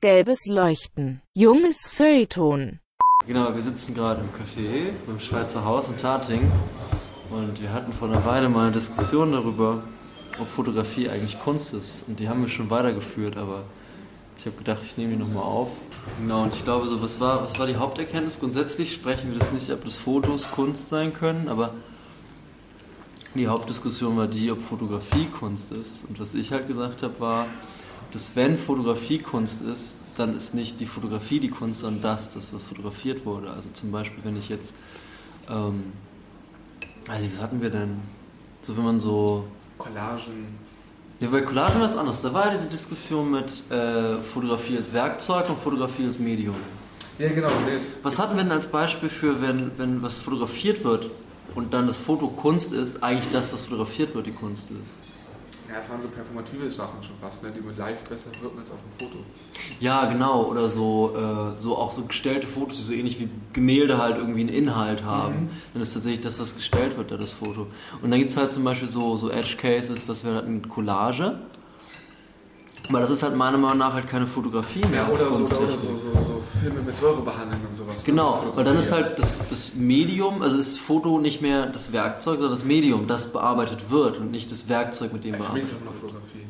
Gelbes Leuchten. Junges Feuilleton. Genau, wir sitzen gerade im Café beim Schweizer Haus in Tating und wir hatten vor einer Weile mal eine Diskussion darüber, ob Fotografie eigentlich Kunst ist. Und die haben wir schon weitergeführt, aber ich habe gedacht, ich nehme die nochmal auf. Genau, und ich glaube, so, was, war, was war die Haupterkenntnis? Grundsätzlich sprechen wir das nicht, ob das Fotos Kunst sein können, aber die Hauptdiskussion war die, ob Fotografie Kunst ist. Und was ich halt gesagt habe, war, dass wenn Fotografie Kunst ist, dann ist nicht die Fotografie die Kunst, sondern das, das was fotografiert wurde. Also zum Beispiel, wenn ich jetzt, ähm, also was hatten wir denn? So wenn man so Collagen. Ja, bei Collagen war es anders. Da war ja diese Diskussion mit äh, Fotografie als Werkzeug und Fotografie als Medium. Ja, genau. Was hatten wir denn als Beispiel für, wenn, wenn was fotografiert wird und dann das Foto Kunst ist, eigentlich das, was fotografiert wird, die Kunst ist? Ja, es waren so performative Sachen schon fast, ne, die mit live besser wirken als auf dem Foto. Ja, genau. Oder so, äh, so auch so gestellte Fotos, die so ähnlich wie Gemälde halt irgendwie einen Inhalt haben. Mhm. Dann ist tatsächlich das, was gestellt wird, da das Foto. Und dann gibt es halt zum Beispiel so, so Edge Cases, was wir hatten, Collage. Aber das ist halt meiner Meinung nach halt keine Fotografie mehr. Ja, oder, so, oder so, so, so, Filme mit Säure behandeln und sowas. Genau, weil dann ist halt das, das Medium, also ist Foto nicht mehr das Werkzeug, sondern das Medium, das bearbeitet wird und nicht das Werkzeug, mit dem ja, bearbeitet wird. Für Fotografie.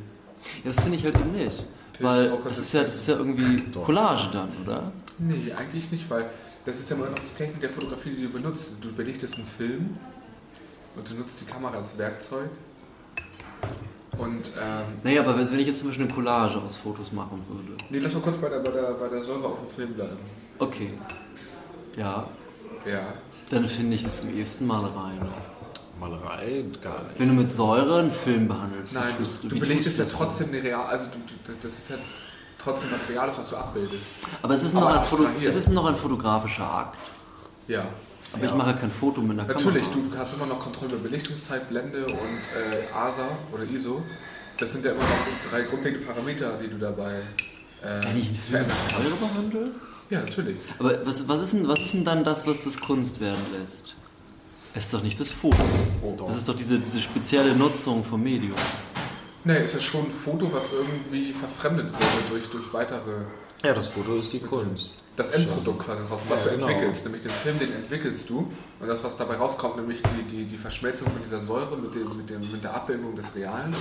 Ja, das finde ich halt eben nicht. Weil das ist, ja, das ist ja irgendwie Collage dann, oder? Nee, eigentlich nicht, weil das ist ja immer noch die Technik der Fotografie, die du benutzt. Du belichtest einen Film und du nutzt die Kamera als Werkzeug und, ähm, naja, aber wenn ich jetzt zum Beispiel eine Collage aus Fotos machen würde. Nee, lass mal kurz bei der, bei der, bei der Säure auf dem Film bleiben. Okay. Ja. Ja. Dann finde ich es am ehesten Malerei noch. Malerei gar nicht. Wenn du mit Säure einen Film behandelst, Nein, du, du belichtest ja trotzdem eine real, also du, du, das ist ja trotzdem was Reales, was du abbildest. Aber es ist, noch ein, Foto, es ist noch ein fotografischer Akt. Ja. Aber ja. ich mache kein Foto mit einer Natürlich, Kamera. du hast immer noch Kontrolle über Belichtungszeit, Blende und äh, ASA oder ISO. Das sind ja immer noch drei grundlegende Parameter, die du dabei. Äh, Wenn ich einen Film Säure behandle? Ja, natürlich. Aber was, was, ist denn, was ist denn dann das, was das Kunst werden lässt? Es ist doch nicht das Foto. Oh, doch. Das ist doch diese, diese spezielle Nutzung vom Medium. Nee, es ist schon ein Foto, was irgendwie verfremdet wurde durch, durch weitere. Ja, das Foto ist die Kunst das Endprodukt quasi raus, was ja, du genau. entwickelst. Nämlich den Film, den entwickelst du. Und das, was dabei rauskommt, nämlich die, die, die Verschmelzung von dieser Säure mit, dem, mit, dem, mit der Abbildung des Realen.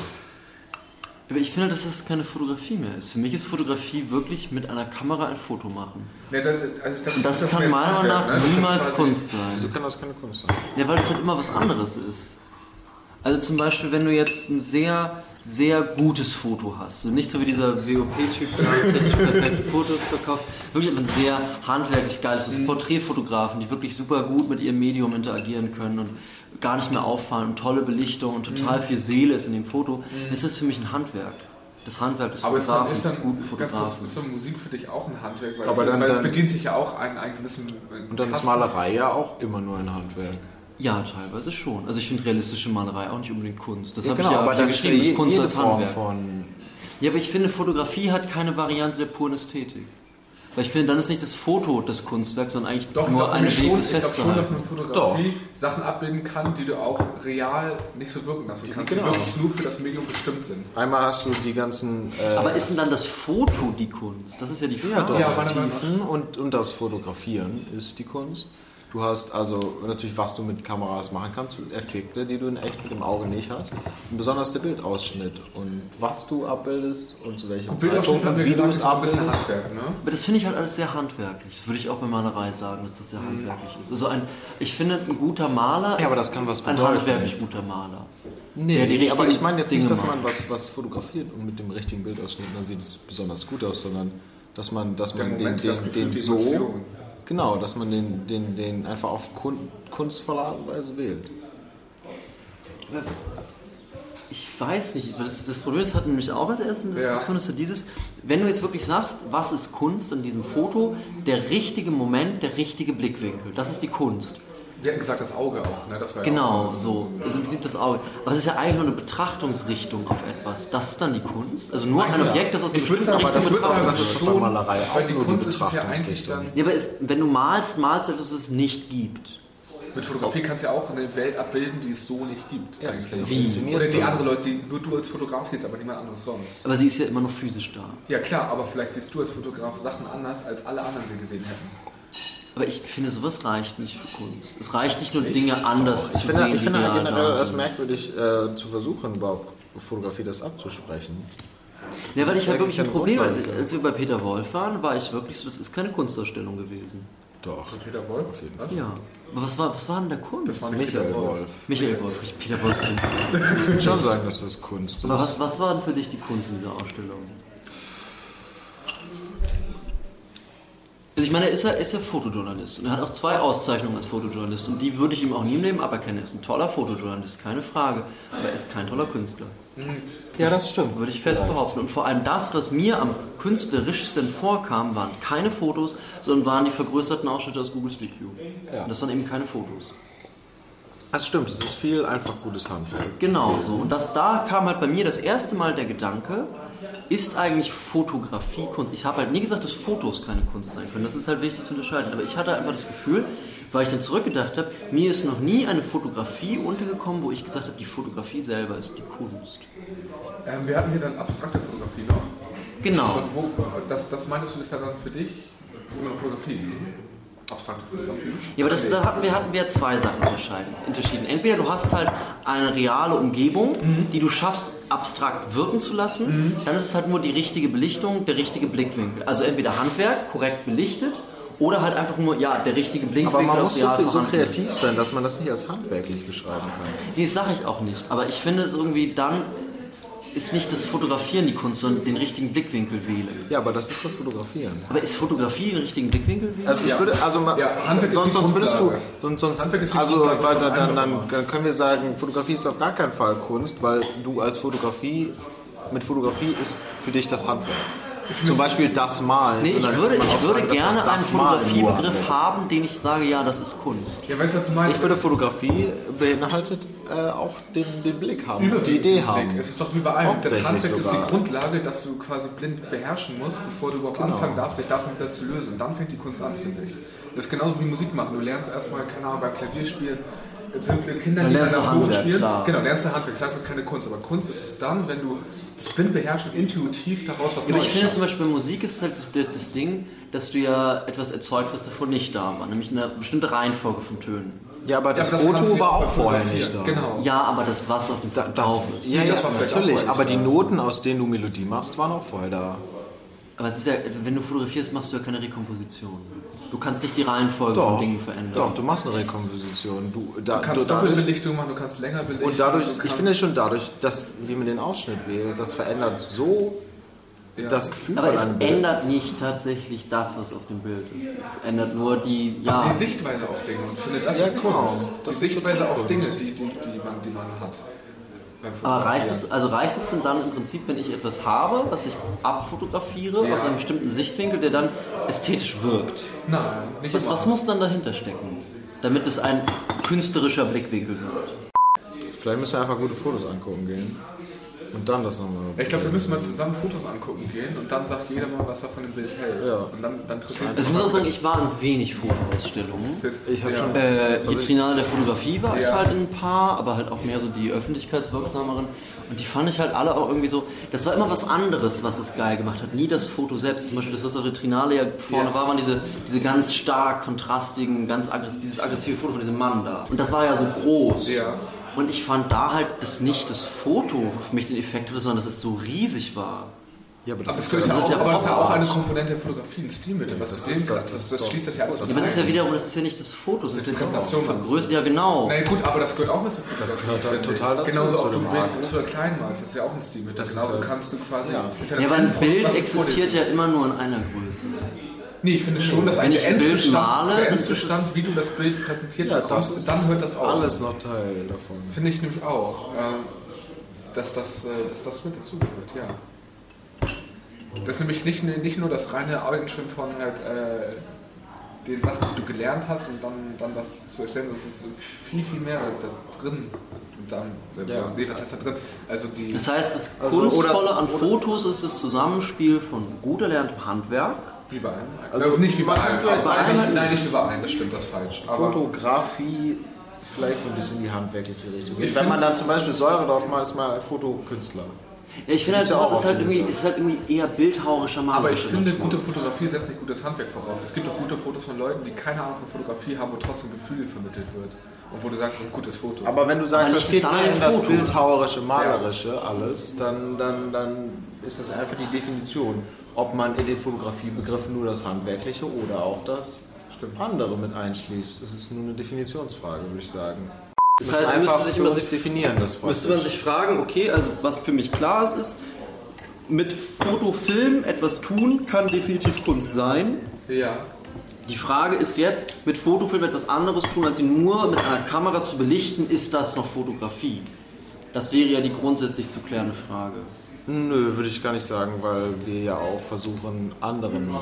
Aber ich finde, dass das keine Fotografie mehr ist. Für mich ist Fotografie wirklich mit einer Kamera ein Foto machen. Ja, das, also glaub, das, das kann meiner Meinung nach ne? niemals Kunst sein. Wieso kann das keine Kunst sein? Ja, weil das halt immer was anderes ist. Also zum Beispiel, wenn du jetzt ein sehr sehr gutes Foto hast. So nicht so wie dieser WOP-Typ, der technisch perfekte Fotos verkauft. Wirklich ein sehr handwerklich geiles mhm. Porträtfotografen, die wirklich super gut mit ihrem Medium interagieren können und gar nicht mehr auffallen und tolle Belichtung und total mhm. viel Seele ist in dem Foto. Mhm. Das ist für mich ein Handwerk. Das Handwerk des Fotografen, ist dann, des guten Fotografen. Ist so Musik für dich auch ein Handwerk? Weil, Aber es, dann, weil dann, es bedient sich ja auch einen, einen gewissen... Und dann ist Malerei ja auch immer nur ein Handwerk. Ja, teilweise schon. Also ich finde realistische Malerei auch nicht unbedingt Kunst. Das ja, habe genau, ich ja aber hier geschrieben, ist Kunst als Handwerk. ja, aber ich finde, Fotografie hat keine Variante der puren Ästhetik. Weil ich finde, dann ist nicht das Foto das Kunstwerk, sondern eigentlich doch, nur eine Weg, das festzuhalten. Ich glaube schon, dass man Fotografie doch. Sachen abbilden kann, die du auch real nicht so wirken lassen kannst, genau. die wirklich nur für das Medium bestimmt sind. Einmal hast du die ganzen... Äh aber ist denn dann das Foto die Kunst? Das ist ja die Frage. Ja, doch, ja, Tiefen und, und das Fotografieren ist die Kunst. Du hast also natürlich, was du mit Kameras machen kannst, Effekte, die du in echt mit dem Auge nicht hast. Und besonders der Bildausschnitt und was du abbildest und zu welchem Zeitpunkt und wie du es abbildest. Handwerk, ne? Aber das finde ich halt alles sehr handwerklich. Das würde ich auch bei Malerei sagen, dass das sehr mhm. handwerklich ist. Also ein, ich finde, ein guter Maler ja, aber das kann was ein handwerklich guter Maler. Nee, die aber ich meine jetzt Dinge nicht, dass man was, was fotografiert und mit dem richtigen Bildausschnitt, dann sieht es besonders gut aus, sondern dass man, dass man Moment, den, den, den so Genau, dass man den, den, den einfach auf kunstvolle Art und Weise wählt. Ich weiß nicht, das, das Problem ist, hat nämlich auch als der Diskussion, ja. ist dieses, wenn du jetzt wirklich sagst, was ist Kunst in diesem Foto, der richtige Moment, der richtige Blickwinkel, das ist die Kunst. Wir hatten gesagt, das Auge auch, ne? Das war genau, ja auch so. Das ist im Prinzip das Auge. Aber es ist ja eigentlich nur eine Betrachtungsrichtung auf etwas. Das ist dann die Kunst. Also nur ein Objekt, das aus einer bestimmten Richtung das betrachtet wird. Schon, weil die Kunst ist ja eigentlich dann... Ja, aber es, wenn du malst, malst du etwas, was es nicht gibt. Mit Fotografie kannst du ja auch eine Welt abbilden, die es so nicht gibt. Ja, Wie? Oder die andere Leute, die nur du als Fotograf siehst, aber niemand anderes sonst. Aber sie ist ja immer noch physisch da. Ja klar, aber vielleicht siehst du als Fotograf Sachen anders, als alle anderen sie gesehen hätten. Aber ich finde, sowas reicht nicht für Kunst. Es reicht nicht nur, Dinge anders ich zu finde, sehen. Ich finde halt generell das merkwürdig, äh, zu versuchen, überhaupt Fotografie das abzusprechen. Ja, weil ich halt wirklich ein Problem hatte. Als wir bei Peter Wolf waren, war ich wirklich so, das ist keine Kunstausstellung gewesen. Doch. Und Peter Wolf? Auf jeden Fall. Ja. Aber was war, was war denn der Kunst? Das war Michael Wolf. Wolf. Michael Wolf, nicht Peter Wolf. Du musst schon sagen, dass das Kunst ist. Aber was, was war denn für dich die Kunst in dieser Ausstellung? Also ich meine, er ist ja, ist ja Fotojournalist und er hat auch zwei Auszeichnungen als Fotojournalist und die würde ich ihm auch nie im Leben aberkennen. Er ist ein toller Fotojournalist, keine Frage, aber er ist kein toller Künstler. Ja, das stimmt. Würde ich fest behaupten. Und vor allem das, was mir am künstlerischsten vorkam, waren keine Fotos, sondern waren die vergrößerten Ausschnitte aus Google Street View. Ja. Und das waren eben keine Fotos. Das stimmt, es ist viel einfach gutes Handwerk. Genau so. Und das, da kam halt bei mir das erste Mal der Gedanke, ist eigentlich Fotografie Kunst? Ich habe halt nie gesagt, dass Fotos keine Kunst sein können. Das ist halt wichtig zu unterscheiden. Aber ich hatte einfach das Gefühl, weil ich dann zurückgedacht habe, mir ist noch nie eine Fotografie untergekommen, wo ich gesagt habe, die Fotografie selber ist die Kunst. Ähm, wir hatten hier dann abstrakte Fotografie noch. Genau. Und wo, das, das meintest du, ist ja dann für dich eine Fotografie? Abstrakte Fotografie. Ja, aber das, da hatten wir, hatten wir zwei Sachen unterschieden. Entweder du hast halt eine reale Umgebung, mhm. die du schaffst, abstrakt wirken zu lassen, mhm. dann ist es halt nur die richtige Belichtung, der richtige Blickwinkel. Also entweder Handwerk, korrekt belichtet, oder halt einfach nur, ja, der richtige Blickwinkel. Aber man muss so, so kreativ sein, dass man das nicht als handwerklich beschreiben kann. Die sage ich auch nicht. Aber ich finde irgendwie dann ist nicht das Fotografieren die Kunst, sondern den richtigen Blickwinkel wählen. Ja, aber das ist das Fotografieren. Aber ist Fotografie den richtigen Blickwinkel wählen? Also ich ja. würde, also ja, sonst, sonst würdest du, sonst, sonst also weil dann, dann, dann können wir sagen, Fotografie ist auf gar keinen Fall Kunst, weil du als Fotografie mit Fotografie ist für dich das Handwerk. Zum Beispiel das Malen. Nee, ich würde, ich würde sagen, gerne das einen Fotografiebegriff haben, den ich sage, ja, das ist Kunst. Ja, weißt du, was du meinst? Ich würde Fotografie beinhaltet äh, auch den, den Blick haben, Über die Idee haben. Es ist doch wie bei allem. Das Handwerk sogar. ist die Grundlage, dass du quasi blind beherrschen musst, bevor du überhaupt genau. anfangen darfst, dich davon wieder zu lösen. Und dann fängt die Kunst an, finde ich. Das ist genauso wie Musik machen. Du lernst erstmal, keine Ahnung, beim Klavierspielen simple Kinder, dann die lernst du Handwerk, spielen. Klar. Genau, lernst du Handwerk. Das heißt, es ist keine Kunst. Aber Kunst ist es dann, wenn du das blind beherrschen, intuitiv daraus was ja, Aber ich finde zum Beispiel, Musik ist halt das, das, Ding, dass du ja etwas erzeugst, das davor nicht da war. Nämlich eine bestimmte Reihenfolge von Tönen. Ja, aber das, ja, das Foto war auch vorher nicht da. Genau. Ja, aber das was auf dem da, das, Ja, ja, das war natürlich. Aber die Noten, aus denen du Melodie machst, waren auch vorher da. Aber es ist ja, wenn du fotografierst, machst du ja keine Rekomposition. Du kannst nicht die Reihenfolge doch, von Dingen verändern. Doch, du machst eine Rekomposition. Du, da, du kannst du Doppelbelichtung machen, du kannst länger belichten. Und dadurch, ich finde schon dadurch, dass, wie man den Ausschnitt wählt, das verändert so ja. das Gefühl Aber es ändert nicht tatsächlich das, was auf dem Bild ist. Es ändert nur die, ja. Die Sichtweise auf Dinge. Und finde, das ja, ist genau. Kunst. Die Sichtweise auf Dinge, die, die, die, man, die man hat. Aber reicht es, also reicht es denn dann im Prinzip, wenn ich etwas habe, was ich abfotografiere ja. aus einem bestimmten Sichtwinkel, der dann ästhetisch wirkt? Nein, nicht was, was muss dann dahinter stecken, damit es ein künstlerischer Blickwinkel wird? Vielleicht müssen wir einfach gute Fotos angucken gehen. Und dann das nochmal. Ich glaube, wir müssen mal zusammen Fotos angucken gehen und dann sagt jeder mal, was er von dem Bild hält. Ja. Und dann, dann trifft also ich muss auch sagen, ich war in wenig Fotoausstellungen. Ich habe ja. schon. Äh, die Trinale der Fotografie war ja. ich halt in ein paar, aber halt auch mehr so die öffentlichkeitswirksameren. Und die fand ich halt alle auch irgendwie so. Das war immer was anderes, was es geil gemacht hat. Nie das Foto selbst. Zum Beispiel das, was auf der Trinale ja vorne ja. war, waren diese, diese ganz stark kontrastigen, ganz aggressiv, dieses aggressive Foto von diesem Mann da. Und das war ja so groß. Ja. Und ich fand da halt das nicht das Foto für mich den Effekt hatte, sondern dass es so riesig war. Ja, aber das, aber ist, das, ist, ja auch, ja aber das ist ja auch eine Komponente der Fotografie, ein Stilmittel, was das du sehen kannst. Das, das, schließt das ja alles aus. Ja, aber das ist ja wiederum, das ist ja nicht das Foto, das, ist die Präsentation von Größe. Ja, genau. Na gut, aber das gehört auch mit zur Fotografie. Das gehört total dazu. Genauso, ob du ein Bild groß oder klein malst, das ist ja auch ein Stilmittel. Genauso kannst du quasi. Ja, ja aber ein Bild existiert ja immer nur in einer Größe. Nee, ich finde schon, dass ein der Endzustand, male, der Endzustand wie du das Bild präsentiert ja, bekommst, dann hört das auf. Alles noch Teil davon. Finde ich nämlich auch, ähm, dass, das, äh, dass das mit dazugehört, ja. Das ist nämlich nicht, nicht nur das reine Augenschirm von halt äh, den Sachen, die du gelernt hast und dann, dann das zu erstellen, das ist viel, viel mehr da drin. Und dann, äh, ja. nee, was heißt da drin? Also die das heißt, das also, Kunstvolle an Fotos ist das Zusammenspiel von gut erlerntem Handwerk Wie bei einem. Also, also nicht wie bei einem. Vielleicht nicht, nein, nicht wie bei einem, das stimmt, das ist falsch. Fotografie vielleicht so ein bisschen in die handwerkliche Richtung. Wenn man dann zum Beispiel Säure drauf macht, ist man ein Fotokünstler. Ja, ich finde halt, sowas ist halt, irgendwie, ist halt irgendwie eher bildhauerischer Mann. Aber ich finde, Natur. gute Fotografie setzt nicht gutes Handwerk voraus. Es gibt auch gute Fotos von Leuten, die keine Ahnung von Fotografie haben, wo trotzdem Gefühl vermittelt wird. Und wo du sagst, das ist ein gutes Foto. Aber wenn du sagst, das geht nur in das bildhauerische, malerische ja. alles, dann, dann, dann ist das einfach die Definition. Ob man in den Fotografiebegriffen nur das Handwerkliche oder auch das Stimmt. andere mit einschließt. Das ist nur eine Definitionsfrage, würde ich sagen. Das heißt, man müsste sich immer sich definieren, das Müsste man sich fragen, okay, also was für mich klar ist, ist, mit Fotofilm etwas tun kann definitiv Kunst sein. Ja. Die Frage ist jetzt, mit Fotofilm etwas anderes tun, als ihn nur mit einer Kamera zu belichten, ist das noch Fotografie? Das wäre ja die grundsätzlich zu klärende Frage. Nö, würde ich gar nicht sagen, weil wir ja auch versuchen, anderen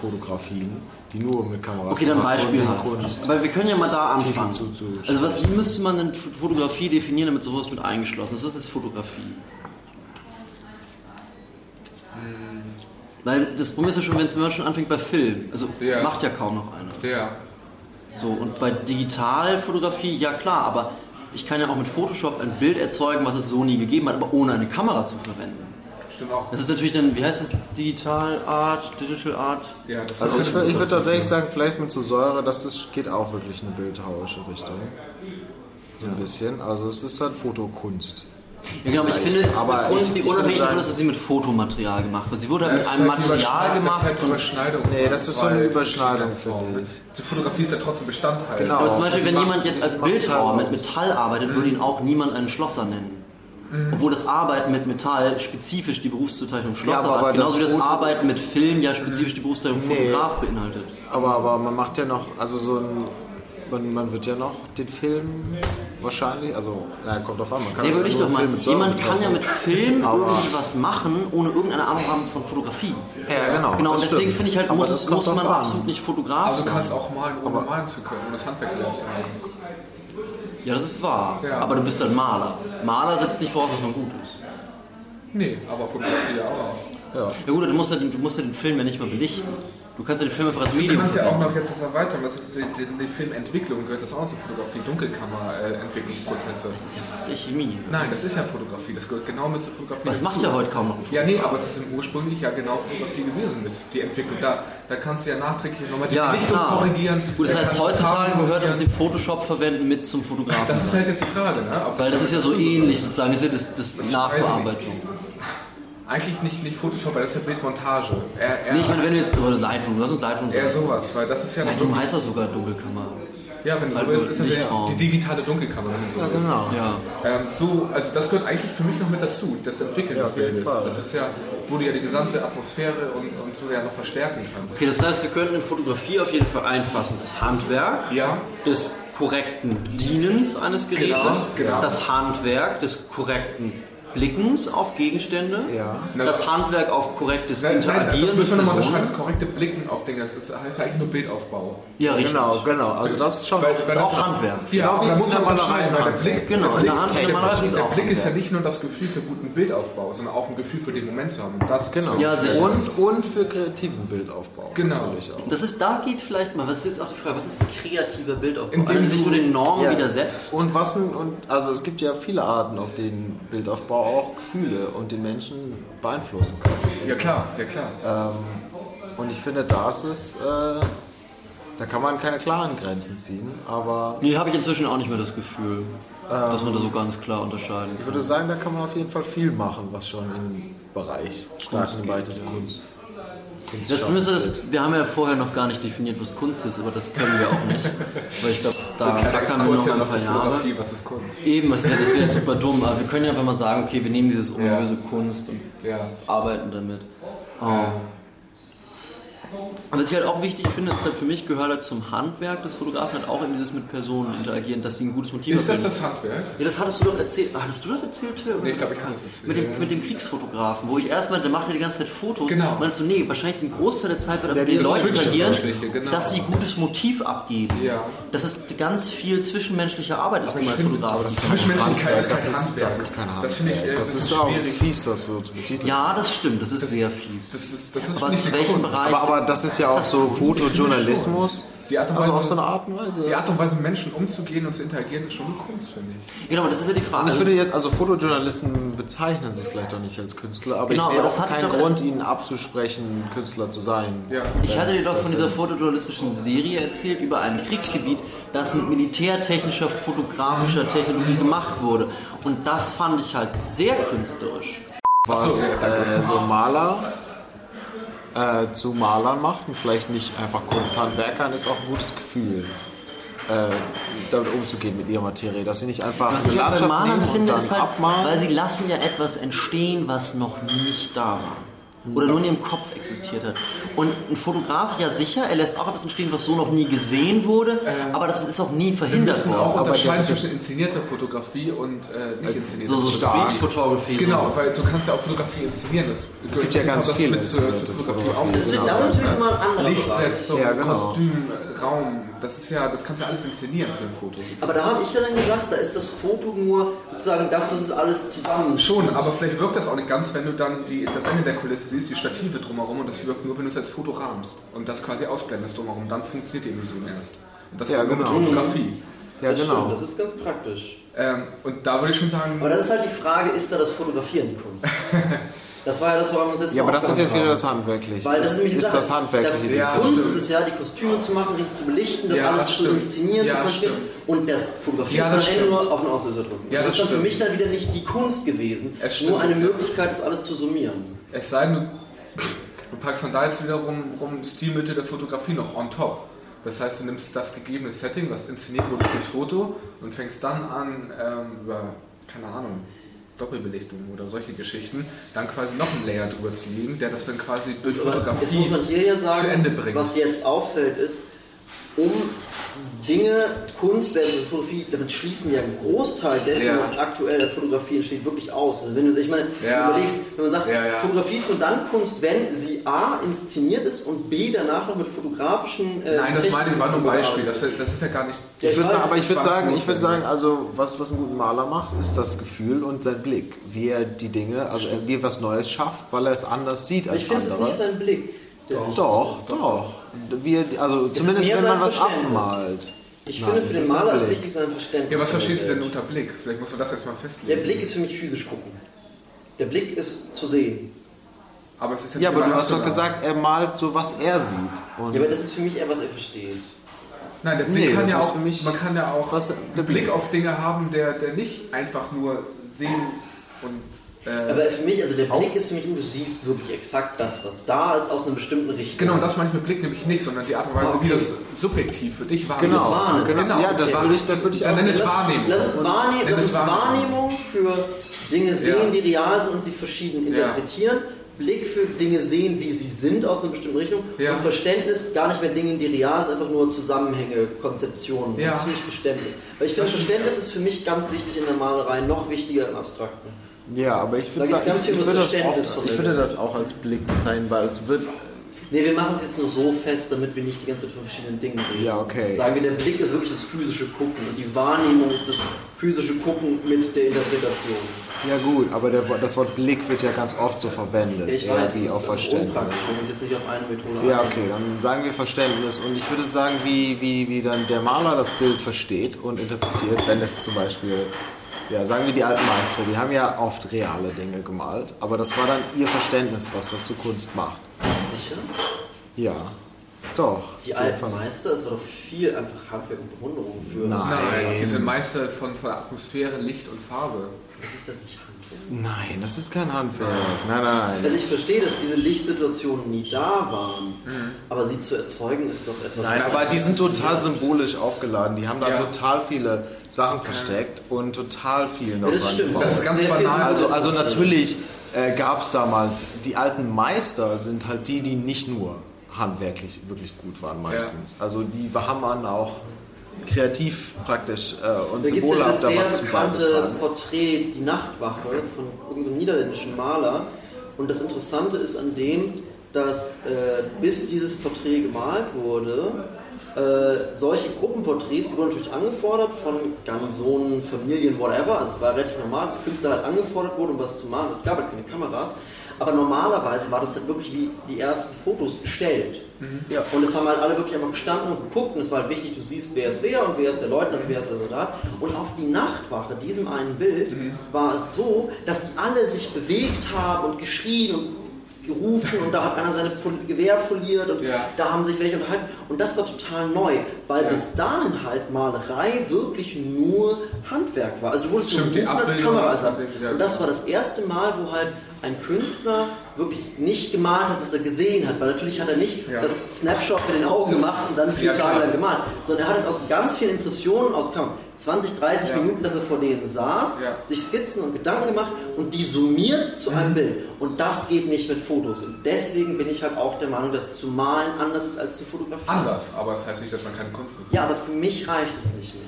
Fotografien die nur mit Kameras Okay, dann beispielhaft. Weil wir können ja mal da anfangen. Zu, zu also was, wie müsste man denn Fotografie definieren, damit sowas mit eingeschlossen ist? Das ist Fotografie. Hm. Weil das Problem ist ja schon, wenn man schon anfängt bei Film. Also ja. macht ja kaum noch einer. Ja. So, und bei Digitalfotografie, ja klar, aber ich kann ja auch mit Photoshop ein Bild erzeugen, was es so nie gegeben hat, aber ohne eine Kamera zu verwenden. Stimmt auch. Das ist natürlich dann, wie heißt das? Digital Art, Digital Art? Ja, das also ich, ich würde tatsächlich sagen, vielleicht mit so Säure, das ist, geht auch wirklich in eine bildhauerische Richtung. So ein bisschen. Also es ist halt Fotokunst. Ja, genau, aber ich finde, es ist eine Kunst, die unabhängig davon ist, dass sie mit Fotomaterial gemacht wird. Sie wurde halt mit einem halt Material gemacht. Das ist halt Überschneidung. Nee, das ist so eine Überschneidung, finde ich. Die Fotografie ist ja trotzdem Bestandteil. Genau. Aber zum Beispiel, wenn jemand jetzt als Bildhauer mit Metall arbeitet, würde ihn auch niemand einen Schlosser nennen. Mhm. Obwohl das Arbeiten mit Metall spezifisch die Berufsbezeichnung Schlosser ja, hat, genauso wie das Arbeiten mit Film ja spezifisch die Berufsbezeichnung nee, Fotograf beinhaltet. Aber, aber man macht ja noch, also so ein, man, man wird ja noch den Film wahrscheinlich, also ja, kommt drauf an, man kann nee, würde ich doch mal. Jemand kann ja mit Film irgendwie was machen, ohne irgendeine Ahnung haben von Fotografie. Ja, genau. Genau, und deswegen finde ich halt, muss, es, muss man absolut nicht Fotograf sein. Aber du kannst auch malen, ohne malen zu können, um das Handwerk gelernt zu haben. Ja, das ist wahr. Ja. Aber du bist ein Maler. Maler setzt nicht voraus, dass man gut ist. Nee, aber Fotografie auch. Ja. ja gut, du musst, ja, du musst ja den Film ja nicht mal belichten. Du kannst ja den Film einfach als Medium Du kannst ja auch noch jetzt das erweitern. Was ist die, die, die Filmentwicklung? Gehört das auch zur Fotografie? Dunkelkammer-Entwicklungsprozesse. das ist ja fast Chemie. Nein, das ist ja Fotografie. Das gehört genau mit zur Fotografie. Das macht ja heute kaum noch. Ja, nee, aber es ist ursprünglich ja genau Fotografie gewesen mit die Entwicklung. Da, da kannst du ja nachträglich nochmal die ja, Belichtung klar. korrigieren. Gut, das heißt, heutzutage gehört auch den Photoshop verwenden mit zum Fotografen. Das ist halt jetzt die Frage, ne? Weil das ist ja so ähnlich sozusagen. Das ist ja das, das, das Nachbearbeitung. Eigentlich nicht, nicht Photoshop, weil das ist ja Bildmontage. Er, er nee, ich meine, wenn du jetzt, oder Lightroom, lass uns Lightroom sagen. Eher sowas, weil das ist ja... Lightroom heißt das sogar Dunkelkammer. Ja, wenn du so willst, ist das ja die digitale Dunkelkammer, wenn du so Ja, genau. Ja. Ähm, so, also das gehört eigentlich für mich noch mit dazu, das Entwickeln ja, des Bildes. Das ist ja, wo du ja die gesamte Atmosphäre und, und so ja noch verstärken kannst. Okay, das heißt, wir könnten in Fotografie auf jeden Fall einfassen. Das Handwerk ja. des korrekten Dienens eines Gerätes, genau, genau. das Handwerk des korrekten Blickens auf Gegenstände, ja. das Handwerk auf korrektes nein, Interagieren nein, das müssen wir nochmal unterscheiden, das korrekte Blicken auf Dinge, das heißt eigentlich nur Bildaufbau. Ja, richtig. Genau, genau, also das ist schon weil, weil ist auch Handwerk. Ja, genau, da muss man unterscheiden, weil der Blick, genau, der, Blick, der, der Blick ist ja nicht nur das Gefühl für guten Bildaufbau, sondern auch ein Gefühl für den Moment zu haben. Das genau. Ja, und, und für kreativen Bildaufbau. Genau. Auch. Das ist, da geht vielleicht mal, was ist jetzt auch die Frage, was ist ein kreativer Bildaufbau? In dem sich nur den Normen ja. widersetzt. Und was, und, also es gibt ja viele Arten, auf denen Bildaufbau auch Gefühle und den Menschen beeinflussen kann. Ja klar, ja klar. Ähm, und ich finde, das ist, äh, da kann man keine klaren Grenzen ziehen, aber... Nee, habe ich inzwischen auch nicht mehr das Gefühl, ähm, dass man da so ganz klar unterscheiden kann. Ich würde sagen, da kann man auf jeden Fall viel machen, was schon im Bereich starken Weites Kunst das Problem das, wir haben ja vorher noch gar nicht definiert, was Kunst ist, aber das können wir auch nicht. Weil ich glaube, da so backern wir noch ein paar Jahre. Was ist Kunst? Eben, das wäre wär super dumm. Aber wir können ja einfach mal sagen, okay, wir nehmen dieses ominöse ja. Kunst und ja. arbeiten damit. Oh. Ja. Was ich halt auch wichtig finde, ist halt für mich gehört halt zum Handwerk des Fotografen halt auch in dieses mit Personen interagieren, dass sie ein gutes Motiv haben. Ist das das Handwerk? Ja, das hattest du doch erzählt. Ah, hattest du das erzählt, Till? Nee, ich glaube, ich habe das erzählt. Mit dem, mit dem Kriegsfotografen, wo ich erstmal, der macht ja die ganze Zeit Fotos. Genau. Meinst du, nee, wahrscheinlich ein Großteil der Zeit wird mit den Leuten interagieren, genau. dass sie gutes Motiv abgeben. Ja. Dass es ganz viel zwischenmenschliche Arbeit ist, die mal Fotografen. Das Zwischenmenschlichkeit ist kein das ist, Handwerk. das ist kein Handwerk. Das finde ich, das, das ist ist auch schwierig. fies, das so zu betiteln. Ja, das stimmt, das ist sehr fies. Das ist, das ist aber nicht zu welchem. Bereich? Aber, aber das ist ja auch so Fotojournalismus. Die Art und Also Weise- auf so eine Art und Weise. Die Art und Weise, mit Menschen umzugehen und zu interagieren, ist schon eine Kunst, finde ich. genau, das ist ja die Frage. Ich Also- würde jetzt, also Fotojournalisten bezeichnen sie vielleicht auch nicht als Künstler, aber Genau, ich sehe aber das auch keinen Grund, ihnen abzusprechen, Künstler zu sein. Ja. Ich hatte dir doch von dieser fotojournalistischen Serie erzählt über ein Kriegsgebiet, das mit militärtechnischer, fotografischer Technologie gemacht wurde. Und das fand ich halt sehr künstlerisch. was äh, so Maler äh, zu Malern macht und vielleicht nicht einfach Kunsthandwerkern, ist auch ein gutes Gefühl. Äh, damit umzugehen mit ihrer Materie, dass sie nicht einfach Was eine ich bei Landschaft Malern nehmen und finde, dann ist halt, abmalen. weil sie lassen ja etwas entstehen, was noch nicht da war. Oder nur in ihrem Kopf existiert hat. Und ein Fotograf, ja sicher, er lässt auch etwas entstehen, was so noch nie gesehen wurde, aber das ist auch nie Wir verhindert müssen auch worden. unterscheiden zwischen inszenierter Fotografie und äh, nicht inszenierter So, so Fotografie. Street Photography. Genau, So. weil du kannst ja auch Fotografie inszenieren. Das Es gibt ja ganz das viele mit zur, zur Fotografie auch. Das ist, ist natürlich immer ein anderer. Lichtsetzung, Ja, genau. Kostüm, Raum, das ist ja, das kannst du ja alles inszenieren für ein Foto. Aber da habe ich ja dann gesagt, da ist das Foto nur sozusagen das, was es alles zusammen Schon, aber vielleicht wirkt das auch nicht ganz, wenn du dann die, das Ende der Kulisse siehst, die Stative drumherum und das wirkt nur, wenn du es als Foto rahmst und das quasi ausblendest drumherum, dann funktioniert die Illusion erst. Und das Ja, nur genau. mit Fotografie. ja, das genau. Stimmt, das ist ganz praktisch. Ähm, und da würde ich schon sagen, Aber das ist halt die Frage, ist da das Fotografieren die Kunst? Das war ja das, woran wir uns jetzt Ja, aber das ist jetzt wieder das Handwerkliche. Weil das ist nämlich die ist Sache. das Handwerkliche. Das, die die Ja, Kunst stimmt. ist es ja, die Kostüme zu machen, richtig zu belichten, das Ja, alles zu inszenieren, Ja, zu stimmt. Und das Fotografieren Ja, das ist nur auf den Auslöser drücken. Ja, das, das ist dann für stimmt. mich dann wieder nicht die Kunst gewesen, Es stimmt, nur eine ja. Möglichkeit, das alles zu summieren. es sei denn, du, du packst dann da jetzt wiederum rum Stilmittel der Fotografie noch on top. Das heißt, du nimmst das gegebene Setting, was inszeniert wurde fürs Foto und fängst dann an, ähm, über, keine Ahnung, Doppelbelichtung oder solche Geschichten, dann quasi noch einen Layer drüber zu legen, der das dann quasi durch Jetzt Fotografie muss man hier ja sagen, zu Ende bringt. was jetzt auffällt ist, um Dinge, Kunst, werden Fotografie, damit schließen ja einen Großteil dessen, Ja. was aktuell in der Fotografie entsteht, wirklich aus. Also wenn du, ich meine, Ja. du überlegst, wenn man sagt, Ja, ja. Fotografie ist nur dann Kunst, wenn sie A, inszeniert ist und B, danach noch mit fotografischen äh, Nein, das meine ich war nur ein Beispiel. Das, das ist ja gar nicht. Ja, Ich würde weiß, sagen, aber ich würde sagen, ich würde sagen, also was, was einen guten Maler macht, ist das Gefühl und sein Blick, wie er die Dinge, also wie er was Neues schafft, weil er es anders sieht als Ich finde, es ist andere. nicht sein Blick. mich- Doch, doch. Wie er, also zumindest mehr wenn man was abmalt. Ich Nein, finde, für den Maler ist wichtig sein Verständnis. Ja, was der verstehst du denn unter Blick? Vielleicht musst du das erstmal Der festlegen. Blick ist für mich physisch gucken. Der Blick ist zu sehen. aber es ist ja, Ja, aber du hast doch gesagt, er malt so, was er sieht. Und Ja, aber das ist für mich eher, was er versteht. Nein, der Blick Nee, kann ja ist auch, für mich- man kann ja auch Was- der einen Blick Blick. auf Dinge haben, der, der nicht einfach nur sehen und. Äh, Aber für mich, also der Blick ist für mich, du siehst wirklich exakt das, was da ist, aus einer bestimmten Richtung. genau, und das meine ich mit Blick nämlich nicht, sondern die Art und Weise, Ah, okay. wie das subjektiv für dich wahrnimmst. genau, wahrnehmen. genau, Genau. ja, das Okay. würde ich, das würde ich Dann auch nenn es. Wahrnehmung. Das ist, Wahrnehm, Nenn das ist Wahrnehmung. Für Dinge sehen, Ja. die real sind und sie verschieden interpretieren. Blick für Dinge sehen, wie sie sind aus einer bestimmten Richtung. Ja. Und Verständnis gar nicht mehr Dinge, die real sind, einfach nur Zusammenhänge, Konzeptionen. Ja. Das ist für mich Verständnis. Weil ich finde, Verständnis ist für mich ganz wichtig in der Malerei, noch wichtiger im Abstrakten. Ja, aber ich Da sagen, ganz viel ich, ich, würde das das von ich würde das auch als Blick bezeichnen, weil es wird Ne, wir machen es jetzt nur so fest, damit wir nicht die ganze Zeit von verschiedenen Dingen reden. Ja, okay. Sagen wir, der Blick ist wirklich das physische Gucken und die Wahrnehmung ist das physische Gucken mit der Interpretation. Ja gut, aber der, das Wort Blick wird ja ganz oft so verwendet, ich weiß, wie das auf Verständnis. wir uns jetzt nicht auf eine Methode Ja, okay, dann sagen wir Verständnis und ich würde sagen, wie, wie, wie dann der Maler das Bild versteht und interpretiert, wenn es zum Beispiel, ja, sagen wir die alten Meister, die haben ja oft reale Dinge gemalt, aber das war dann ihr Verständnis, was das zu Kunst macht. Sicher? Ja, doch. Die alten Fall. Meister, es war doch viel einfach Handwerk und Bewunderung für. Nein. Nein, diese Meister von, von Atmosphäre, Licht und Farbe. Ist das nicht Handwerk? Nein, das ist kein Handwerk. Nein, nein, nein. Also ich verstehe, dass diese Lichtsituationen nie da waren, aber sie zu erzeugen ist doch etwas. Nein, aber die sind total symbolisch aufgeladen. Die haben da Ja. total viele Sachen versteckt und total viel noch Ja, das stimmt. gebaut. Das ist ganz Sehr banal. Also, also natürlich äh, gab es damals, die alten Meister sind halt die, die nicht nur handwerklich wirklich gut waren meistens. Ja. Also die haben man auch kreativ praktisch äh, und da symbolhaft ja da was zu bekannte Porträt Die Nachtwache von irgendeinem niederländischen Maler und das Interessante ist an dem, dass äh, bis dieses Porträt gemalt wurde, äh, solche Gruppenporträts, die wurden natürlich angefordert von Garnisonen, Familien, whatever. Also es war relativ normal, dass Künstler halt angefordert wurden, um was zu malen. Es gab halt keine Kameras. Aber normalerweise war das halt wirklich wie die ersten Fotos gestellt. Mhm. Ja. Und es haben halt alle wirklich einfach gestanden und geguckt und es war halt wichtig, du siehst, wer ist wer und wer ist der Leutnant und wer ist der Soldat. Und auf die Nachtwache, diesem einen Bild, mhm. war es so, dass die alle sich bewegt haben und geschrien und gerufen und da hat einer seine Gewehr poliert und ja. da haben sich welche unterhalten. Und das war total neu, weil ja. bis dahin halt Malerei wirklich nur Handwerk war. Also du wurdest Stimmt, gerufen als Kameraersatz. Und das war das erste Mal, wo halt ein Künstler wirklich nicht gemalt hat, was er gesehen hat. Weil natürlich hat er nicht ja. das Snapshot mit den Augen gemacht und dann vier ja, Tage lang gemalt, sondern er hat halt aus ganz vielen Impressionen, aus 20, 30 ja. Minuten, dass er vor denen saß, sich Skizzen und Gedanken gemacht und die summiert zu einem mhm. Bild. Und das geht nicht mit Fotos. Und deswegen bin ich halt auch der Meinung, dass zu malen anders ist als zu fotografieren. Anders, aber das heißt nicht, dass man keine Kunst ist. Ja, aber für mich reicht es nicht mehr.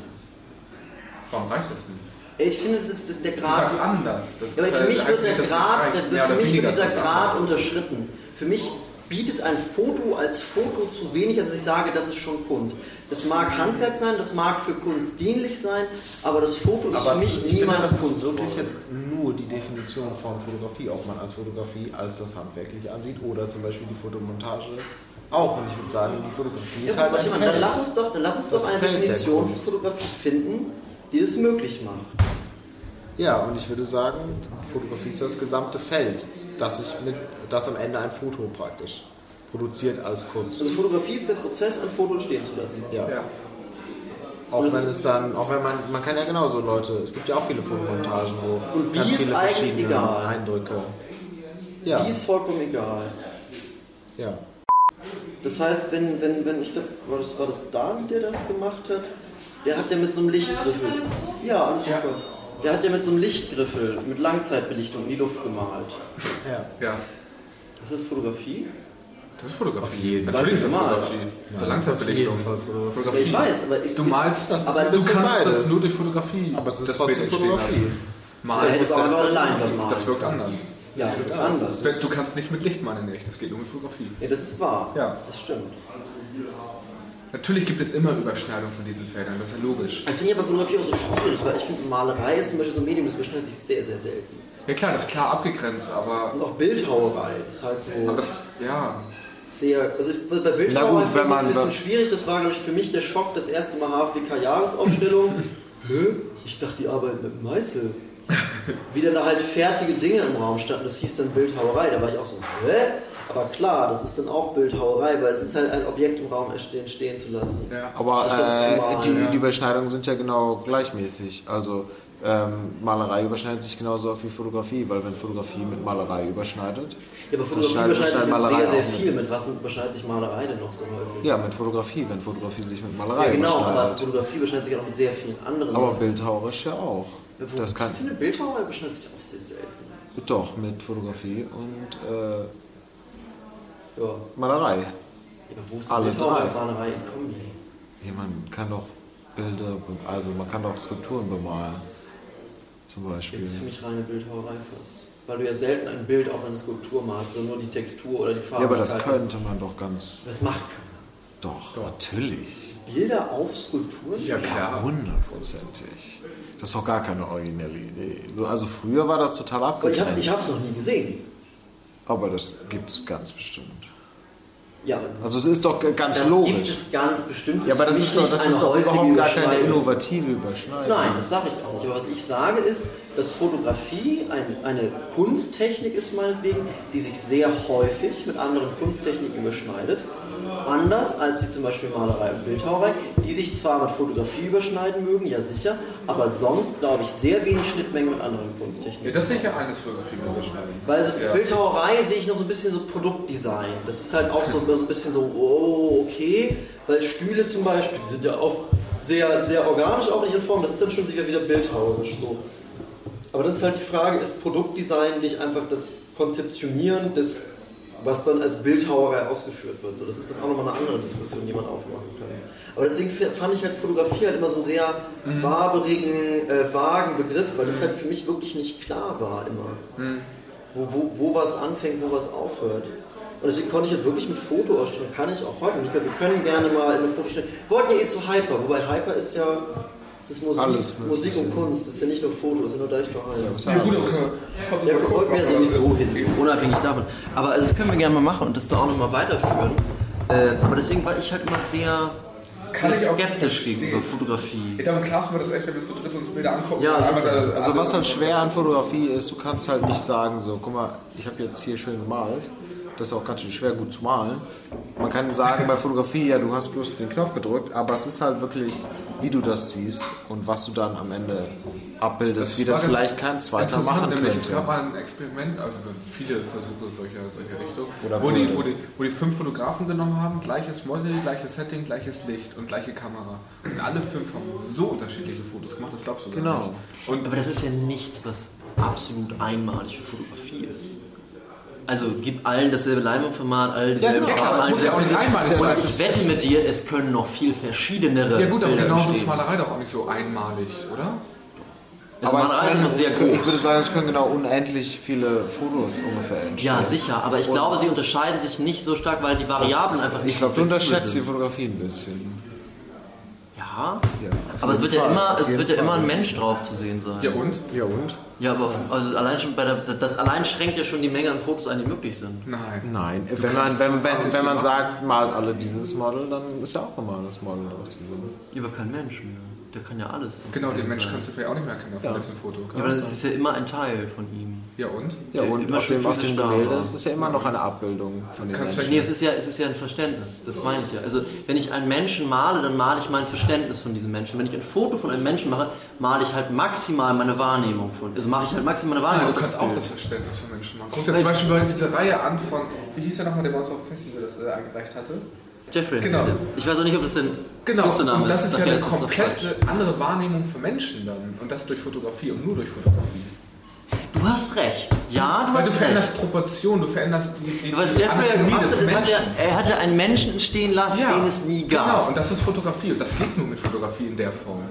Warum reicht das nicht? Ich finde, das ist, das der Grad. Du sagst anders. Das ja, aber für mich wird der Grad, der, für mich wird dieser Grad anders. unterschritten. Für mich bietet ein Foto als Foto zu wenig, als ich sage, das ist schon Kunst. Das mag Handwerk sein, das mag für Kunst dienlich sein, aber das Foto ist aber für mich niemals finde, Kunst. Wirklich jetzt nur die Definition von Fotografie, ob man als Fotografie als das Handwerkliche ansieht oder zum Beispiel die Fotomontage auch. Und ich würde sagen, die Fotografie ja, ist halt ein Feld. Dann lass uns doch, dann lass uns doch eine Feld Definition für Fotografie finden, die es möglich macht. Ja, und ich würde sagen, Fotografie ist das gesamte Feld, das, ich mit, das am Ende ein Foto praktisch produziert als Kunst. Also Fotografie ist der Prozess, ein Foto entstehen zu lassen. Ja. ja. Auch wenn es dann, auch wenn man, man kann ja genauso Leute, es gibt ja auch viele Fotomontagen, wo und wie ganz viele verschiedene egal. Eindrücke. Ja. Wie ist vollkommen egal. Ja. Das heißt, wenn, wenn, wenn ich glaube, war das, war das David, der das gemacht hat, der hat ja mit so einem Lichtgriffel. Ja, alles super. Ja. Der hat ja mit so einem Lichtgriffel, mit Langzeitbelichtung in die Luft gemalt. Ja. ja. Das ist Fotografie? Das ist Fotografie. Auf jeden Fall. Natürlich ist das Fotografie. Ja, so Langzeitbelichtung. Fotografie. ich weiß, aber ist, du malst, das aber du kannst beides. das nur durch Fotografie. Aber es ist trotzdem Fotografie. Malen ist auch eine Leinwand malen. Das wirkt anders. Ja, das wirkt anders. Du kannst nicht mit Licht malen, echt. Das geht nur mit Fotografie. Ja, das ist wahr. Ja. Das stimmt. Natürlich gibt es immer Überschneidungen von diesen Feldern, das ist ja logisch. Also finde ich aber Fotografie auch so schwierig, weil ich finde, Malerei ist zum Beispiel so ein Medium, das überschneidet sich sehr, sehr selten. Ja klar, das ist klar abgegrenzt, aber... Und auch Bildhauerei ist halt so... Aber das, ja... Sehr, also bei Bildhauerei ist es ein bisschen schwierig, das war glaube ich für mich der Schock, das erste Mal HFDK-Jahresausstellung. Hä? Ich dachte, die arbeiten mit Meißel. Wie dann da halt fertige Dinge im Raum standen, das hieß dann Bildhauerei, da war ich auch so, hä? Aber klar, das ist dann auch Bildhauerei, weil es ist halt ein Objekt im Raum stehen zu lassen. Ja. Aber äh, die, die Überschneidungen sind ja genau gleichmäßig. Also ähm, Malerei überschneidet sich genauso oft wie Fotografie, weil wenn Fotografie mit Malerei überschneidet. Ja, aber Fotografie überschneidet sich Malerei sehr, sehr viel. Mit was überschneidet sich Malerei denn noch so häufig? Ja, mit Fotografie, wenn Fotografie sich mit Malerei ja, genau, aber Fotografie überschneidet sich auch mit sehr vielen anderen Aber bildhauerisch ja auch. Ja, das kann, ich finde, Bildhauerei überschneidet sich auch sehr selten. Doch, mit Fotografie und äh, ja. Malerei. Ja, aber wo ist Alle drei. Malerei in Kombi? Ja, man kann doch Bilder, also man kann doch Skulpturen bemalen. Zum Beispiel. Das ist für mich reine Bildhauerei fast. Weil du ja selten ein Bild auf eine Skulptur malst, sondern nur die Textur oder die Farbe. Ja, aber das könnte man doch ganz. Das macht keiner. Doch, doch. natürlich. Bilder auf Skulpturen? Ja, klar. Hundertprozentig. Das ist auch gar keine originelle Idee. Also früher war das total abgegrenzt. Ich habe es noch nie gesehen. Aber das gibt es ganz bestimmt. Ja, also es ist doch ganz das logisch. Das gibt es ganz bestimmt. Ja, aber das ist doch, das ist doch überhaupt gar keine innovative Überschneidung. Nein, das sage ich auch nicht. Aber was ich sage ist, dass Fotografie ein, eine Kunsttechnik ist meinetwegen, die sich sehr häufig mit anderen Kunsttechniken überschneidet anders als wie zum Beispiel Malerei und Bildhauerei, die sich zwar mit Fotografie überschneiden mögen, ja sicher, aber sonst glaube ich sehr wenig Schnittmengen mit anderen Kunsttechniken. Ja, das ist sicher eines Fotografie überschneiden. Weil also ja. Bildhauerei sehe ich noch so ein bisschen so Produktdesign. Das ist halt auch so, so ein bisschen so, oh, okay, weil Stühle zum Beispiel, die sind ja auch sehr, sehr organisch auch in ihren Formen, das ist dann schon sicher wieder bildhauerisch so. Aber das ist halt die Frage, ist Produktdesign nicht einfach das Konzeptionieren des was dann als Bildhauerei ausgeführt wird. So, das ist dann auch nochmal eine andere Diskussion, die man aufmachen kann. Aber deswegen fand ich halt Fotografie halt immer so einen sehr mhm. waberigen, äh, vagen Begriff, weil das halt für mich wirklich nicht klar war immer. Mhm. Wo, wo, wo was anfängt, wo was aufhört. Und deswegen konnte ich halt wirklich mit Fotoausstellung, kann ich auch heute nicht mehr. Wir können gerne mal in eine Fotostellung. Wir wollten ja eh zu Hyper, wobei Hyper ist ja das ist Musik, Alles Musik und Kunst, das ist ja nicht nur Foto, das ist ja nur Deichtorheim. Ja, ja, gut, okay. ja, wollten wir sowieso hin, so, unabhängig davon. Aber also das können wir gerne mal machen und das da auch nochmal weiterführen. Äh, aber deswegen war ich halt immer sehr, sehr skeptisch gegenüber Fotografie. Ich glaube, Klaas wird das echt, wenn wir zu dritt uns Bilder angucken. Ja, also, da, also was halt schwer an Fotografie ist, du kannst halt nicht sagen so, guck mal, ich habe jetzt hier schön gemalt das ist auch ganz schön schwer gut zu malen. Man kann sagen bei Fotografie, ja, du hast bloß auf den Knopf gedrückt, aber es ist halt wirklich, wie du das siehst und was du dann am Ende abbildest, das wie das vielleicht kein zweiter machen könnte. Es gab mal ein Experiment, also viele Versuche solcher, solcher Richtung, Oder wo, die, wo, die, wo die fünf Fotografen genommen haben, gleiches Model, gleiches Setting, gleiches Licht und gleiche Kamera. Und alle fünf haben so unterschiedliche Fotos gemacht, das glaubst du genau. gar nicht. Genau. aber das ist ja nichts, was absolut einmalig für Fotografie ist. Also gib allen dasselbe Leinwandformat, all dieselben ja, genau, Farben, allen dieselben ja Und ich wette mit dir, es können noch viel verschiedenere. Ja gut, aber genauso ist Malerei doch auch nicht so einmalig, oder? Also aber es können, sehr groß. ich würde sagen, es können genau unendlich viele Fotos ungefähr entstehen. Ja, sicher, aber ich Und glaube, sie unterscheiden sich nicht so stark, weil die Variablen das, einfach nicht Ich glaube, du unterschätzt die Fotografie ein bisschen. Ja, aber es wird ja immer, es wird ja immer ein Mensch drauf zu sehen sein. Ja und? Ja und? Ja, aber also allein schon bei der, das allein schränkt ja schon die Menge an Fotos ein, die möglich sind. Nein. Nein. wenn man, wenn, wenn, wenn man sagt, malt alle dieses Model, dann ist ja auch immer das Model drauf zu sehen. Ja, aber kein Mensch mehr. Der kann ja alles. Genau, den Mensch sein. kannst du vielleicht auch nicht mehr erkennen auf ja. dem letzten Foto. Ja, aber das ist ja immer ein Teil von ihm. Ja und? Ja und auf dem, auf dem Gemälde ist es ja immer noch eine Abbildung von dem Menschen. Nee, es ist, ja, es ist ja ein Verständnis, das meine ich ja. Also wenn ich einen Menschen male, dann male ich mein Verständnis von diesem Menschen. Wenn ich ein Foto von einem Menschen mache, male ich halt maximal meine Wahrnehmung von. Also mache ich halt maximal meine Wahrnehmung. Ja, du kannst auch das Verständnis von Menschen machen. Guck dir zum Beispiel mal diese Reihe an von, wie hieß der nochmal, der bei uns auf Festival das äh, eingereicht hatte? Jeffrey. Genau. Ich weiß auch nicht, ob das denn genau. Künstlername ist. Das ist ja eine komplett andere Wahrnehmung für Menschen dann. Und das durch Fotografie und nur durch Fotografie. Du hast recht. Ja, du Weil hast du veränderst recht. Proportionen, du veränderst die, die, Was die Anatomie gemacht, des Menschen. er, hatte einen Menschen entstehen lassen, ja, den es nie gab. Genau, und das ist Fotografie. Und das geht nur mit Fotografie in der Form.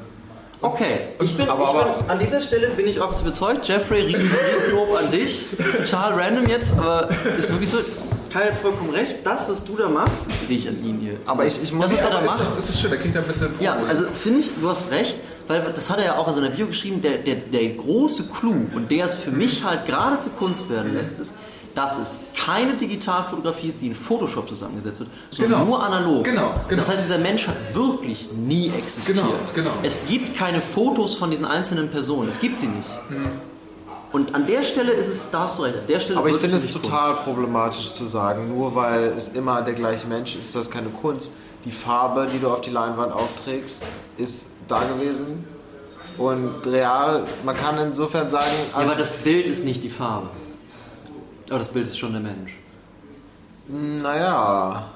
Okay, ich bin, aber, ich bin, an dieser Stelle bin ich auch überzeugt. Jeffrey, riesen, Riesenlob an dich. Total random jetzt, aber ist wirklich so. Kai hat vollkommen recht. Das, was du da machst, das sehe ich an ihn hier. Aber ich, ich muss... Das, was er da macht... Das ist schön, der kriegt ein bisschen... Ja, also finde ich, du hast recht, weil das hat er ja auch in seiner Bio geschrieben, der, der, der große Clou, und der es für mich halt gerade zur Kunst werden lässt, ist, dass es keine Digitalfotografie ist, die in Photoshop zusammengesetzt wird, sondern genau. nur analog. Genau, genau. Das heißt, dieser Mensch hat wirklich nie existiert. Genau, genau. Es gibt keine Fotos von diesen einzelnen Personen. Es gibt sie nicht. Hm. Und an der Stelle ist es, da hast du recht, an der Stelle Aber ich finde es total Kunst. problematisch zu sagen, nur weil es immer der gleiche Mensch ist, ist das keine Kunst. Die Farbe, die du auf die Leinwand aufträgst, ist da gewesen. Und real, man kann insofern sagen. Ja, aber das Bild ist nicht die Farbe. Aber das Bild ist schon der Mensch. Naja.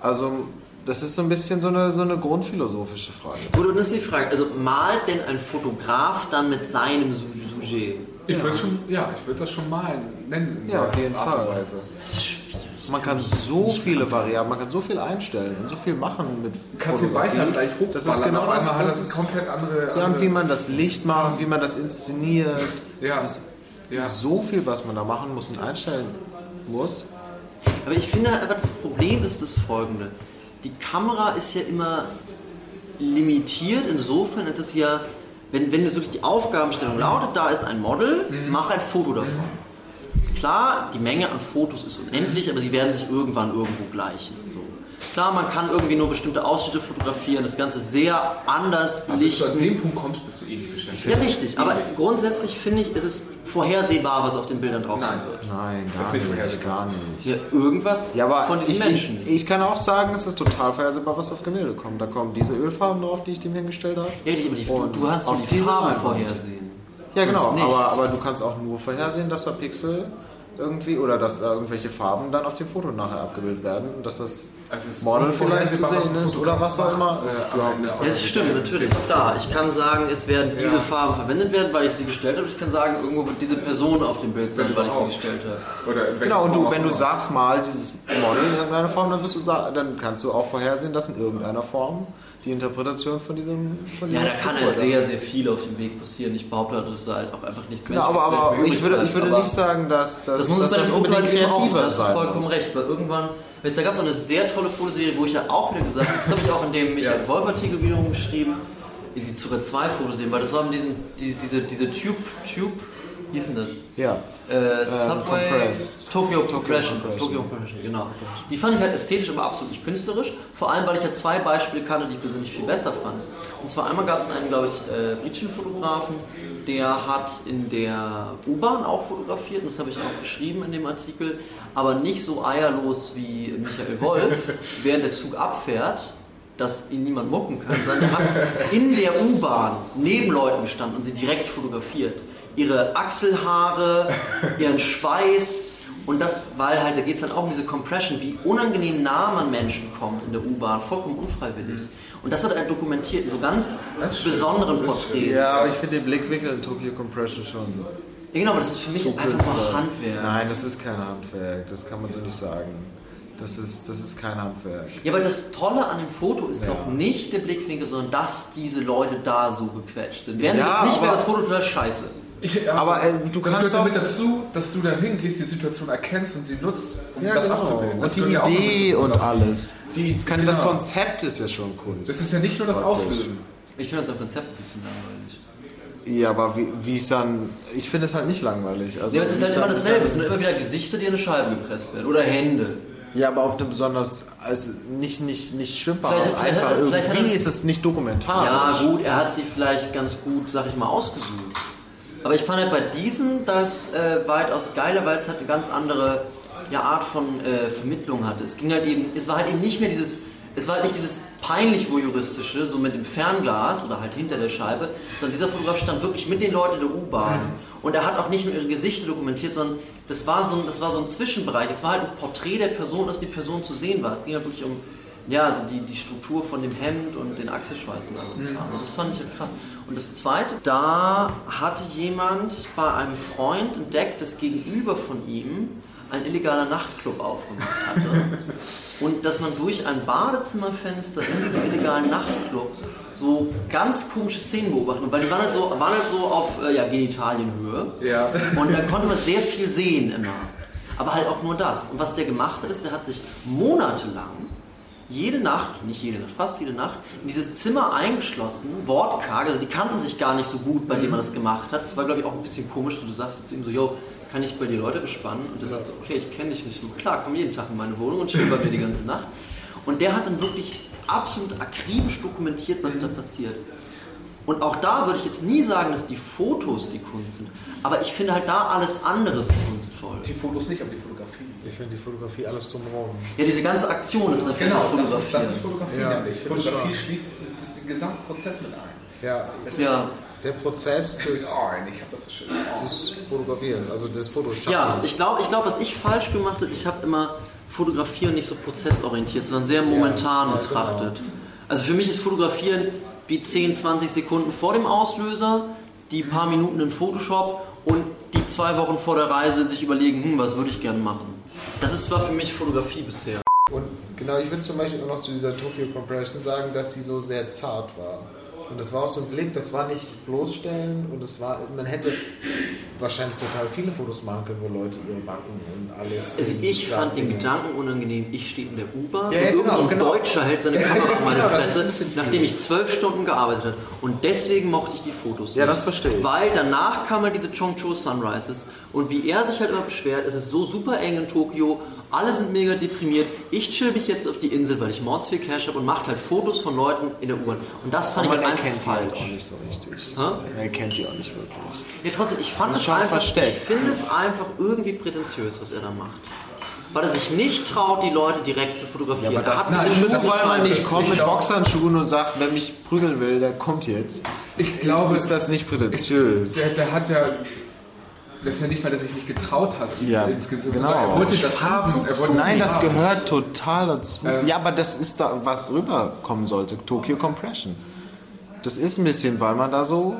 Also, das ist so ein bisschen so eine, so eine grundphilosophische Frage. Gut, und das ist die Frage. Also, malt denn ein Fotograf dann mit seinem Sujet? Ich würde schon, ja, ich würde das schon mal nennen. Ja, auf jeden Fall. Das ist schwierig. Man kann so viele Variablen, man kann so viel einstellen und so viel machen mit Kannst du weiter gleich hochballern. Das ist genau das, das, das ist komplett andere, andere... Ja, und wie man das Licht macht, wie man das inszeniert. Ja. Das ist ja. so viel, was man da machen muss und einstellen muss. Aber ich finde halt einfach, das Problem ist das folgende. Die Kamera ist ja immer limitiert insofern, als es ja wenn, wenn es wirklich die Aufgabenstellung lautet, da ist ein Model, mhm. mach ein Foto davon. Klar, die Menge an Fotos ist unendlich, aber sie werden sich irgendwann irgendwo gleichen. So. Klar, man kann irgendwie nur bestimmte Ausschnitte fotografieren, das Ganze sehr anders belichten. Aber bis du an dem Punkt kommst, bist du eh nicht beschäftigt. Ja, richtig. Aber grundsätzlich finde ich, ist es vorhersehbar, was auf den Bildern drauf sein wird. Nein, gar nicht, nicht gar nicht. Ja, irgendwas ja, aber von diesen ich, Menschen. Ich, ich, kann auch sagen, es ist total vorhersehbar, was auf Gemälde kommt. Da kommen diese Ölfarben drauf, die ich dem hingestellt habe. Ja, aber die, du, du kannst die Farbe vorhersehen. Ja, genau. Aber, aber du kannst auch nur vorhersehen, dass da Pixel irgendwie oder dass da irgendwelche Farben dann auf dem Foto nachher abgebildet werden. Und dass das also Model vielleicht zu sehen ist oder was auch immer. Ja, das stimmt, natürlich. Klar, ich kann sagen, es werden diese Farben verwendet werden, weil ich sie gestellt habe. Ich kann sagen, irgendwo wird diese Person auf dem Bild sein, weil ich sie gestellt habe. genau, und du, wenn du sagst mal dieses Model in irgendeiner Form, dann, wirst du dann kannst du auch vorhersehen, dass in irgendeiner Form die Interpretation von diesem von Ja, da kann halt sehr, sehr viel auf dem Weg passieren. Ich behaupte, dass da halt auch einfach nichts mehr genau, aber, aber ich würde, ich würde nicht sagen, dass, dass, das, muss dass das unbedingt kreativer sein muss. vollkommen recht, weil irgendwann da gab es eine sehr tolle Fotoserie, wo ich ja auch wieder gesagt habe, das habe ich auch in dem Michael ja. Wolf-Artikel wiederum geschrieben, die sogar zwei Fotoserien, weil das waren diesen, die, diese, diese Tube, Tube, hieß denn das? Ja. Äh, Subway, Compressed. Tokyo, Tokyo Compression, Tokyo Compression, genau. Die fand ich halt ästhetisch, aber absolut nicht künstlerisch. Vor allem, weil ich ja zwei Beispiele kannte, die ich persönlich viel besser fand. Und zwar einmal gab es einen, glaube ich, äh, britischen Fotografen, der hat in der U-Bahn auch fotografiert, und das habe ich auch geschrieben in dem Artikel, aber nicht so eierlos wie Michael Wolf, während der Zug abfährt, dass ihn niemand mucken kann, sondern er hat in der U-Bahn neben Leuten gestanden und sie direkt fotografiert ihre Achselhaare, ihren Schweiß. Und das, weil halt, da geht es dann auch um diese Compression, wie unangenehm nah man Menschen kommt in der U-Bahn, vollkommen unfreiwillig. Und das hat er dokumentiert in so ganz besonderen Porträts. Ja, aber ich finde den Blickwinkel in Tokyo Compression schon. Ja, genau, aber das ist für mich so einfach nur Handwerk. Nein, das ist kein Handwerk, das kann man so nicht sagen. Das ist, das ist kein Handwerk. Ja, aber das Tolle an dem Foto ist ja. doch nicht der Blickwinkel, sondern dass diese Leute da so gequetscht sind. Wären ja, sie das nicht, wäre das Foto total scheiße. Ich, aber, aber äh, du das gehört damit dazu, dass du da hingehst, die Situation erkennst und sie nutzt, um ja, das genau. abzubilden. Das und die Idee und alles. Die, das, kann, genau. das Konzept ist ja schon Kunst. Das ist ja nicht nur das Auslösen. Ich finde das Konzept ein bisschen langweilig. Ja, aber wie, es dann. Ich finde es halt nicht langweilig. Also, ja, es ist halt immer dasselbe. Es sind immer wieder Gesichter, die in eine Scheibe gepresst werden. Oder Hände. Ja, aber auf eine besonders, also nicht, nicht, nicht schimpfhaft, einfach irgendwie ist es nicht dokumentarisch. Ja, gut, er hat sich vielleicht ganz gut, sag ich mal, ausgesucht. Aber ich fand halt bei diesem das äh, weitaus geiler, weil es halt eine ganz andere ja, Art von äh, Vermittlung hatte. Es ging halt eben, es war halt eben nicht mehr dieses, es war halt nicht dieses peinlich voyeuristische, so mit dem Fernglas oder halt hinter der Scheibe, sondern dieser Fotograf stand wirklich mit den Leuten in der U-Bahn. Und er hat auch nicht nur ihre Gesichter dokumentiert, sondern das war, so ein, das war so ein Zwischenbereich. Es war halt ein Porträt der Person, dass die Person zu sehen war. Es ging halt wirklich um ja, also die, die Struktur von dem Hemd und den Achselschweißen. Also mhm. Das fand ich halt krass. Und das Zweite, da hatte jemand bei einem Freund entdeckt, dass gegenüber von ihm ein illegaler Nachtclub aufgemacht hatte. und dass man durch ein Badezimmerfenster in diesem illegalen Nachtclub so ganz komische Szenen beobachten. Weil die waren halt so, waren halt so auf äh, ja, Genitalienhöhe. Ja. Und da konnte man sehr viel sehen immer. Aber halt auch nur das. Und was der gemacht hat, ist, der hat sich monatelang jede Nacht, nicht jede Nacht, fast jede Nacht, in dieses Zimmer eingeschlossen, wortkarg, also die kannten sich gar nicht so gut, bei dem man das gemacht hat. Das war, glaube ich, auch ein bisschen komisch, so, du sagst zu ihm so, yo, kann ich bei dir Leute bespannen? Und der sagt so, okay, ich kenne dich nicht. Klar, komm jeden Tag in meine Wohnung und chill bei mir die ganze Nacht. Und der hat dann wirklich absolut akribisch dokumentiert, was da passiert. Und auch da würde ich jetzt nie sagen, dass die Fotos die Kunst sind. Aber ich finde halt da alles andere so kunstvoll. Die Fotos nicht, aber die Fotografie. Ich finde die Fotografie alles drumherum. Ja, diese ganze Aktion ist eine genau, Fotografie. Das ist, das ist Fotografie ja, nämlich. Fotografie schließt den gesamten Prozess mit ein. Ja, ja. der Prozess des, oh, des Fotografierens, also des Fotoschaffens. Ja, ich glaube, ich glaub, was ich falsch gemacht habe, ich habe immer Fotografieren nicht so prozessorientiert, sondern sehr momentan ja, betrachtet. Genau. Also für mich ist Fotografieren wie 10, 20 Sekunden vor dem Auslöser, die paar Minuten in Photoshop und die zwei Wochen vor der Reise sich überlegen, hm, was würde ich gerne machen. Das ist zwar für mich Fotografie bisher. Und genau, ich würde zum Beispiel auch noch zu dieser Tokyo Compression sagen, dass sie so sehr zart war. Und das war auch so ein Blick, das war nicht bloßstellen und es war, man hätte wahrscheinlich total viele Fotos machen können, wo Leute ihre Backen und alles. Also ich fand den Gedanken unangenehm, ich stehe in der U-Bahn ja, ja, und genau, so ein genau. Deutscher hält seine Kamera auf meine genau, Fresse, nachdem ich zwölf Stunden gearbeitet habe. Und deswegen mochte ich die Fotos. Ja, nicht. das verstehe ich. Weil danach kamen halt diese Chongcho Sunrises und wie er sich halt immer beschwert, es ist so super eng in Tokio, alle sind mega deprimiert. Ich chill mich jetzt auf die Insel, weil ich mords viel Cash habe und mache halt Fotos von Leuten in der U-Bahn. Und das fand Aber ich halt einfach falsch. Halt auch nicht so richtig. Ha? Er kennt die auch nicht wirklich. Ja, trotzdem, ich fand es einfach, versteckt. ich finde es einfach irgendwie prätentiös, was er da macht weil er sich nicht traut, die Leute direkt zu fotografieren. Ja, aber das, nein, nur weil man nicht kommt mit Boxhandschuhen und sagt, wer mich prügeln will, der kommt jetzt. Ich glaube, ist, ist das nicht prätentiös. Der, der, hat ja Das ist ja nicht, weil er sich nicht getraut hat. Ja, insgesamt. Genau. Er wollte das haben. So wollte Nein, das haben. gehört total dazu. Ähm. Ja, aber das ist da, was rüberkommen sollte. Tokyo Compression. Das ist ein bisschen, weil man da so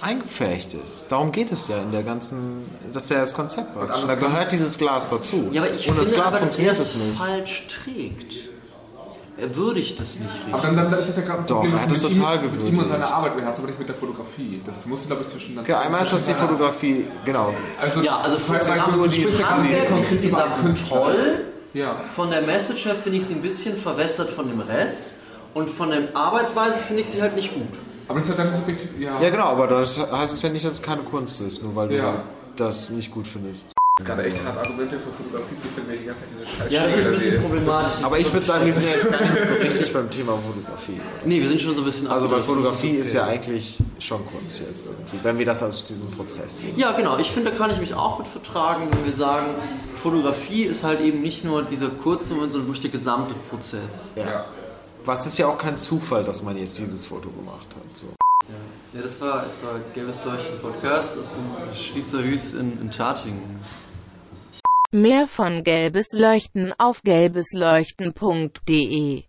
eingepfercht ist. Darum geht es ja in der ganzen, das ist ja das Konzept. Und da gehört dieses Glas dazu. Ja, aber ich Und finde das Glas aber, funktioniert dass es falsch trägt. Er würdigt das nicht richtig. Aber dann, dann ist das ja gerade ein Doch, er hat das total ihm, gewürdigt. Mit ihm und seiner Arbeit beherrscht, aber nicht mit der Fotografie. Das muss, glaube ich, zwischen... Okay, einmal ist das die Fotografie, genau. Also, ja, also du, ist dieser toll. Ja. Von der Message her finde ich sie ein bisschen verwässert von dem Rest. Und von der Arbeitsweise finde ich sie halt nicht gut. Aber das ist halt dann subjektiv. Ja. ja, genau, aber das heißt es ja nicht, dass es keine Kunst ist, nur weil du ja. das nicht gut findest. Es ist gerade echt hart, Argumente für Fotografie zu finden, wenn ich die ganze Zeit diese Scheiße Ja, das ist ein bisschen problematisch. Aber ich würde sagen, wir sind ja jetzt gar nicht so richtig beim Thema Fotografie. Nee, wir sind schon so ein bisschen. Also, weil Fotografie ist ja eigentlich schon Kunst jetzt irgendwie, wenn wir das als diesen Prozess sehen. Ja, genau. Ich finde, da kann ich mich auch mit vertragen, wenn wir sagen, Fotografie ist halt eben nicht nur dieser kurze Moment, sondern wirklich der gesamte Prozess. Ja. Was ist ja auch kein Zufall, dass man jetzt dieses Foto gemacht hat. So. Ja. ja, das war, es war Gelbes Leuchten Podcast aus dem Schweizer Hüs in, in Chartingen. Mehr von Gelbes Leuchten auf gelbesleuchten.de